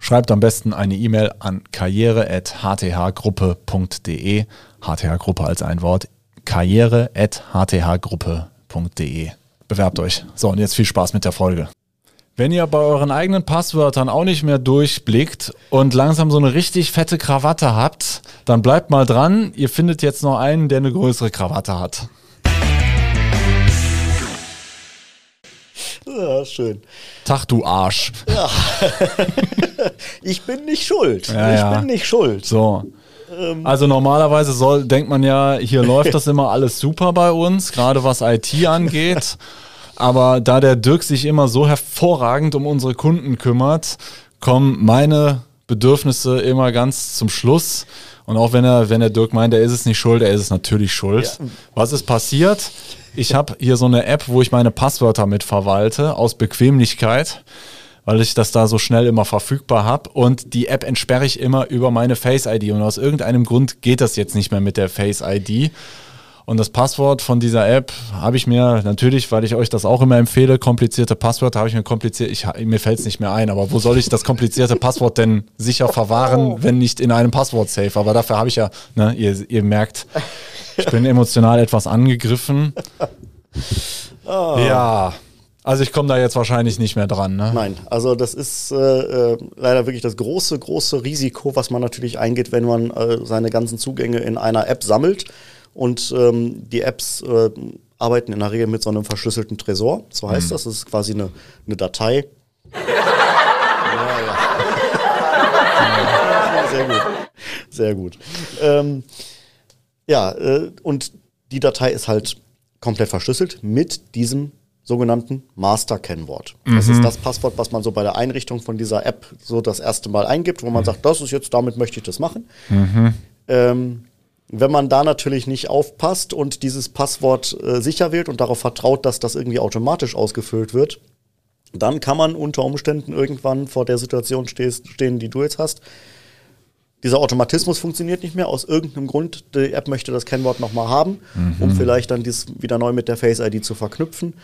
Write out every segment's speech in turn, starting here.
Schreibt am besten eine E-Mail an karriere.hthgruppe.de. HTH-Gruppe als ein Wort. karriere.hthgruppe.de. Bewerbt euch. So, und jetzt viel Spaß mit der Folge. Wenn ihr bei euren eigenen Passwörtern auch nicht mehr durchblickt und langsam so eine richtig fette Krawatte habt, dann bleibt mal dran. Ihr findet jetzt noch einen, der eine größere Krawatte hat. Ja, schön. Tag, du Arsch. Ja. ich bin nicht schuld. Ja, ich ja. bin nicht schuld. So. Ähm. Also normalerweise soll, denkt man ja, hier läuft das immer alles super bei uns, gerade was IT angeht. Aber da der Dirk sich immer so hervorragend um unsere Kunden kümmert, kommen meine Bedürfnisse immer ganz zum Schluss. Und auch wenn er, wenn der Dirk meint, er ist es nicht schuld, er ist es natürlich schuld. Ja. Was ist passiert? Ich habe hier so eine App, wo ich meine Passwörter mit verwalte, aus Bequemlichkeit, weil ich das da so schnell immer verfügbar habe. Und die App entsperre ich immer über meine Face ID. Und aus irgendeinem Grund geht das jetzt nicht mehr mit der Face ID. Und das Passwort von dieser App habe ich mir natürlich, weil ich euch das auch immer empfehle, komplizierte Passwörter habe ich mir kompliziert, ich, mir fällt es nicht mehr ein, aber wo soll ich das komplizierte Passwort denn sicher verwahren, wenn nicht in einem Passwort-Safe? Aber dafür habe ich ja, ne, ihr, ihr merkt, ich bin emotional etwas angegriffen. Oh. Ja. Also ich komme da jetzt wahrscheinlich nicht mehr dran. Ne? Nein, also das ist äh, äh, leider wirklich das große, große Risiko, was man natürlich eingeht, wenn man äh, seine ganzen Zugänge in einer App sammelt. Und ähm, die Apps äh, arbeiten in der Regel mit so einem verschlüsselten Tresor. So heißt mhm. das. Das ist quasi eine, eine Datei. ja, ja. Sehr gut. Sehr gut. Ähm, ja, äh, und die Datei ist halt komplett verschlüsselt mit diesem sogenannten Master-Kennwort. Das mhm. ist das Passwort, was man so bei der Einrichtung von dieser App so das erste Mal eingibt, wo man mhm. sagt, das ist jetzt, damit möchte ich das machen. Mhm. Ähm, wenn man da natürlich nicht aufpasst und dieses Passwort äh, sicher wählt und darauf vertraut, dass das irgendwie automatisch ausgefüllt wird, dann kann man unter Umständen irgendwann vor der Situation stehst, stehen, die du jetzt hast. Dieser Automatismus funktioniert nicht mehr aus irgendeinem Grund. Die App möchte das Kennwort nochmal haben, mhm. um vielleicht dann dies wieder neu mit der Face ID zu verknüpfen.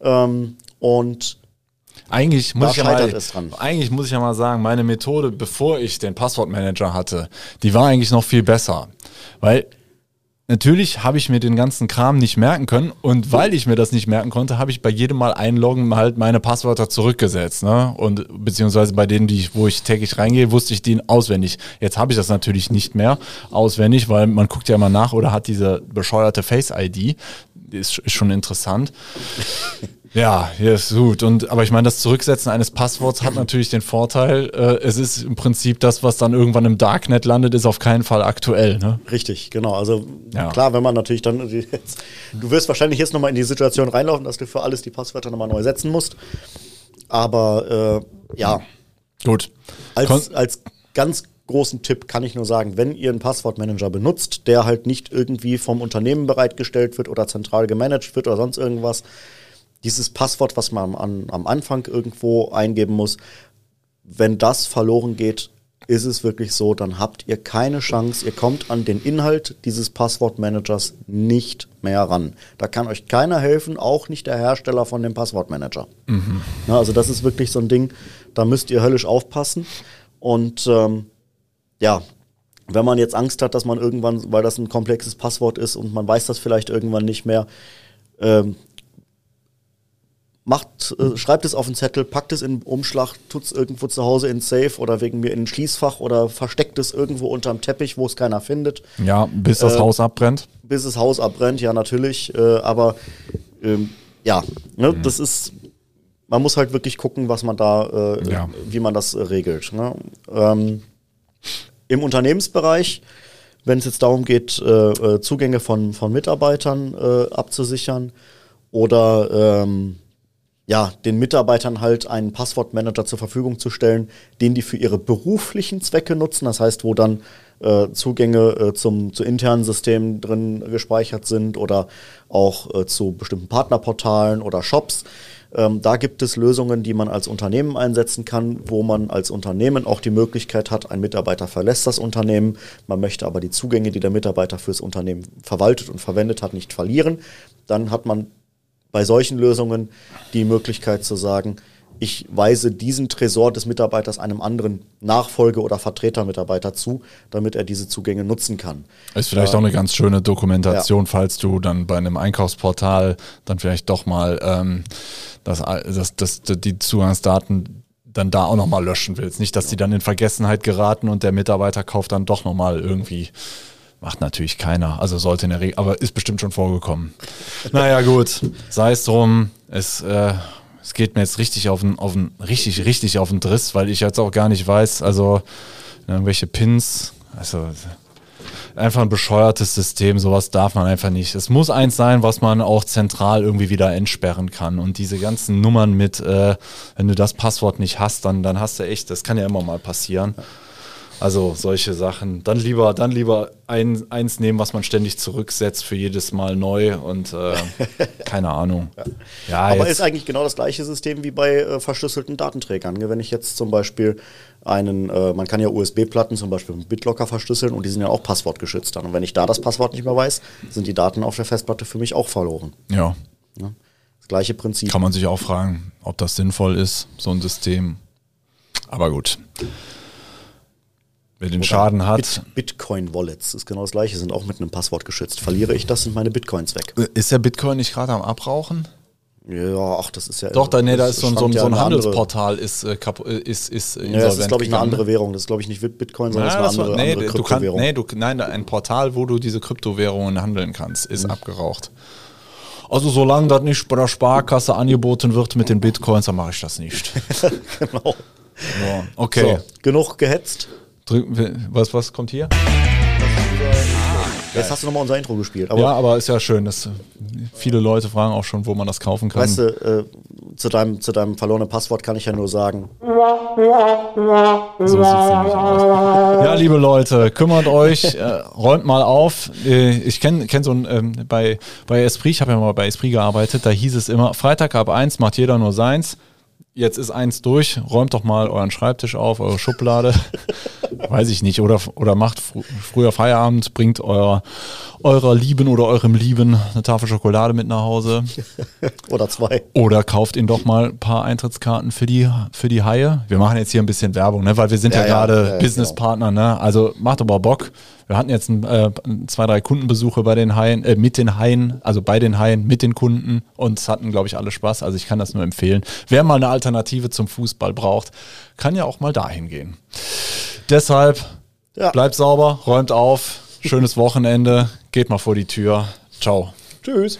Ähm, und eigentlich muss, ich ja mal, eigentlich muss ich ja mal sagen, meine Methode, bevor ich den Passwortmanager hatte, die war eigentlich noch viel besser. Weil natürlich habe ich mir den ganzen Kram nicht merken können und weil ich mir das nicht merken konnte, habe ich bei jedem Mal einloggen halt meine Passwörter zurückgesetzt. Ne? Und beziehungsweise bei denen, die ich, wo ich täglich reingehe, wusste ich die auswendig. Jetzt habe ich das natürlich nicht mehr auswendig, weil man guckt ja immer nach oder hat diese bescheuerte Face-ID. Ist, ist schon interessant. Ja, ja, ist gut. Und, aber ich meine, das Zurücksetzen eines Passworts hat natürlich den Vorteil, äh, es ist im Prinzip das, was dann irgendwann im Darknet landet, ist auf keinen Fall aktuell. Ne? Richtig, genau. Also ja. klar, wenn man natürlich dann, jetzt, du wirst wahrscheinlich jetzt nochmal in die Situation reinlaufen, dass du für alles die Passwörter nochmal neu setzen musst. Aber äh, ja. Gut. Als, als ganz großen Tipp kann ich nur sagen, wenn ihr einen Passwortmanager benutzt, der halt nicht irgendwie vom Unternehmen bereitgestellt wird oder zentral gemanagt wird oder sonst irgendwas, dieses Passwort, was man an, am Anfang irgendwo eingeben muss, wenn das verloren geht, ist es wirklich so, dann habt ihr keine Chance. Ihr kommt an den Inhalt dieses Passwortmanagers nicht mehr ran. Da kann euch keiner helfen, auch nicht der Hersteller von dem Passwortmanager. Mhm. Ja, also das ist wirklich so ein Ding, da müsst ihr höllisch aufpassen. Und ähm, ja, wenn man jetzt Angst hat, dass man irgendwann, weil das ein komplexes Passwort ist und man weiß das vielleicht irgendwann nicht mehr, ähm, macht, äh, schreibt es auf den Zettel, packt es in den Umschlag, tut es irgendwo zu Hause in Safe oder wegen mir in ein Schließfach oder versteckt es irgendwo unterm Teppich, wo es keiner findet. Ja, bis das äh, Haus abbrennt. Bis das Haus abbrennt, ja natürlich. Äh, aber ähm, ja, ne, mhm. das ist, man muss halt wirklich gucken, was man da, äh, ja. wie man das äh, regelt. Ne? Ähm, Im Unternehmensbereich, wenn es jetzt darum geht, äh, Zugänge von, von Mitarbeitern abzusichern oder ähm, ja, den Mitarbeitern halt einen Passwortmanager zur Verfügung zu stellen, den die für ihre beruflichen Zwecke nutzen. Das heißt, wo dann äh, Zugänge äh, zum, zu internen Systemen drin gespeichert sind oder auch äh, zu bestimmten Partnerportalen oder Shops. Ähm, da gibt es Lösungen, die man als Unternehmen einsetzen kann, wo man als Unternehmen auch die Möglichkeit hat, ein Mitarbeiter verlässt das Unternehmen, man möchte aber die Zugänge, die der Mitarbeiter fürs Unternehmen verwaltet und verwendet hat, nicht verlieren. Dann hat man bei solchen Lösungen die Möglichkeit zu sagen, ich weise diesen Tresor des Mitarbeiters einem anderen Nachfolge- oder Vertretermitarbeiter zu, damit er diese Zugänge nutzen kann. Ist vielleicht äh, auch eine ganz schöne Dokumentation, ja. falls du dann bei einem Einkaufsportal dann vielleicht doch mal ähm, das, das, das, die Zugangsdaten dann da auch nochmal löschen willst. Nicht, dass die dann in Vergessenheit geraten und der Mitarbeiter kauft dann doch nochmal irgendwie Macht natürlich keiner. Also sollte in der Regel, aber ist bestimmt schon vorgekommen. naja, gut. Sei es drum. Es äh, es geht mir jetzt richtig auf den, auf den, richtig, richtig auf den Driss, weil ich jetzt auch gar nicht weiß, also irgendwelche Pins, also einfach ein bescheuertes System, sowas darf man einfach nicht. Es muss eins sein, was man auch zentral irgendwie wieder entsperren kann. Und diese ganzen Nummern mit, äh, wenn du das Passwort nicht hast, dann, dann hast du echt, das kann ja immer mal passieren. Also solche Sachen. Dann lieber, dann lieber ein, eins nehmen, was man ständig zurücksetzt für jedes Mal neu und äh, keine Ahnung. Ja. ja Aber ist eigentlich genau das gleiche System wie bei äh, verschlüsselten Datenträgern. Wenn ich jetzt zum Beispiel einen, äh, man kann ja USB-Platten zum Beispiel mit BitLocker verschlüsseln und die sind ja auch passwortgeschützt dann. Und wenn ich da das Passwort nicht mehr weiß, sind die Daten auf der Festplatte für mich auch verloren. Ja. ja. Das gleiche Prinzip. Kann man sich auch fragen, ob das sinnvoll ist, so ein System. Aber gut. Wer den Schaden hat. Bit Bitcoin-Wallets ist genau das gleiche, sind auch mit einem Passwort geschützt. Verliere ich das, sind meine Bitcoins weg. Äh, ist der Bitcoin nicht gerade am Abrauchen? Ja, ach, das ist ja. Doch, da, nee, da ist so, so, so ein Handelsportal, ist, äh, äh, ist, ist Ja, das ist, glaube ich, eine andere Währung. Das ist, glaube ich, nicht Bitcoin, sondern ja, das ist eine andere, nee, andere Kryptowährung. Kann, nee, du, nein, ein Portal, wo du diese Kryptowährungen handeln kannst, ist mhm. abgeraucht. Also, solange das nicht bei der Sparkasse angeboten wird mit den Bitcoins, dann mache ich das nicht. genau. So, okay. So, genug gehetzt. Was, was kommt hier? Jetzt hast du nochmal unser Intro gespielt. Aber ja, aber ist ja schön. Dass viele Leute fragen auch schon, wo man das kaufen kann. Weißt du, äh, zu, deinem, zu deinem verlorenen Passwort kann ich ja nur sagen. So. Ja, liebe Leute, kümmert euch, äh, räumt mal auf. Äh, ich kenne kenn so ein, ähm, bei, bei Esprit, ich habe ja mal bei Esprit gearbeitet, da hieß es immer, Freitag ab 1 macht jeder nur seins jetzt ist eins durch, räumt doch mal euren Schreibtisch auf, eure Schublade. Weiß ich nicht. Oder, oder macht fr früher Feierabend, bringt euer, eurer Lieben oder eurem Lieben eine Tafel Schokolade mit nach Hause. oder zwei. Oder kauft ihn doch mal ein paar Eintrittskarten für die, für die Haie. Wir machen jetzt hier ein bisschen Werbung, ne? weil wir sind ja, ja gerade ja, ja, Businesspartner. Ne? Also macht aber Bock. Wir hatten jetzt ein, äh, zwei, drei Kundenbesuche bei den Haien, äh, mit den Haien, also bei den Haien, mit den Kunden und es hatten, glaube ich, alle Spaß. Also ich kann das nur empfehlen. Wer mal eine Alternative zum Fußball braucht, kann ja auch mal dahin gehen. Deshalb ja. bleibt sauber, räumt auf, schönes Wochenende, geht mal vor die Tür. Ciao. Tschüss.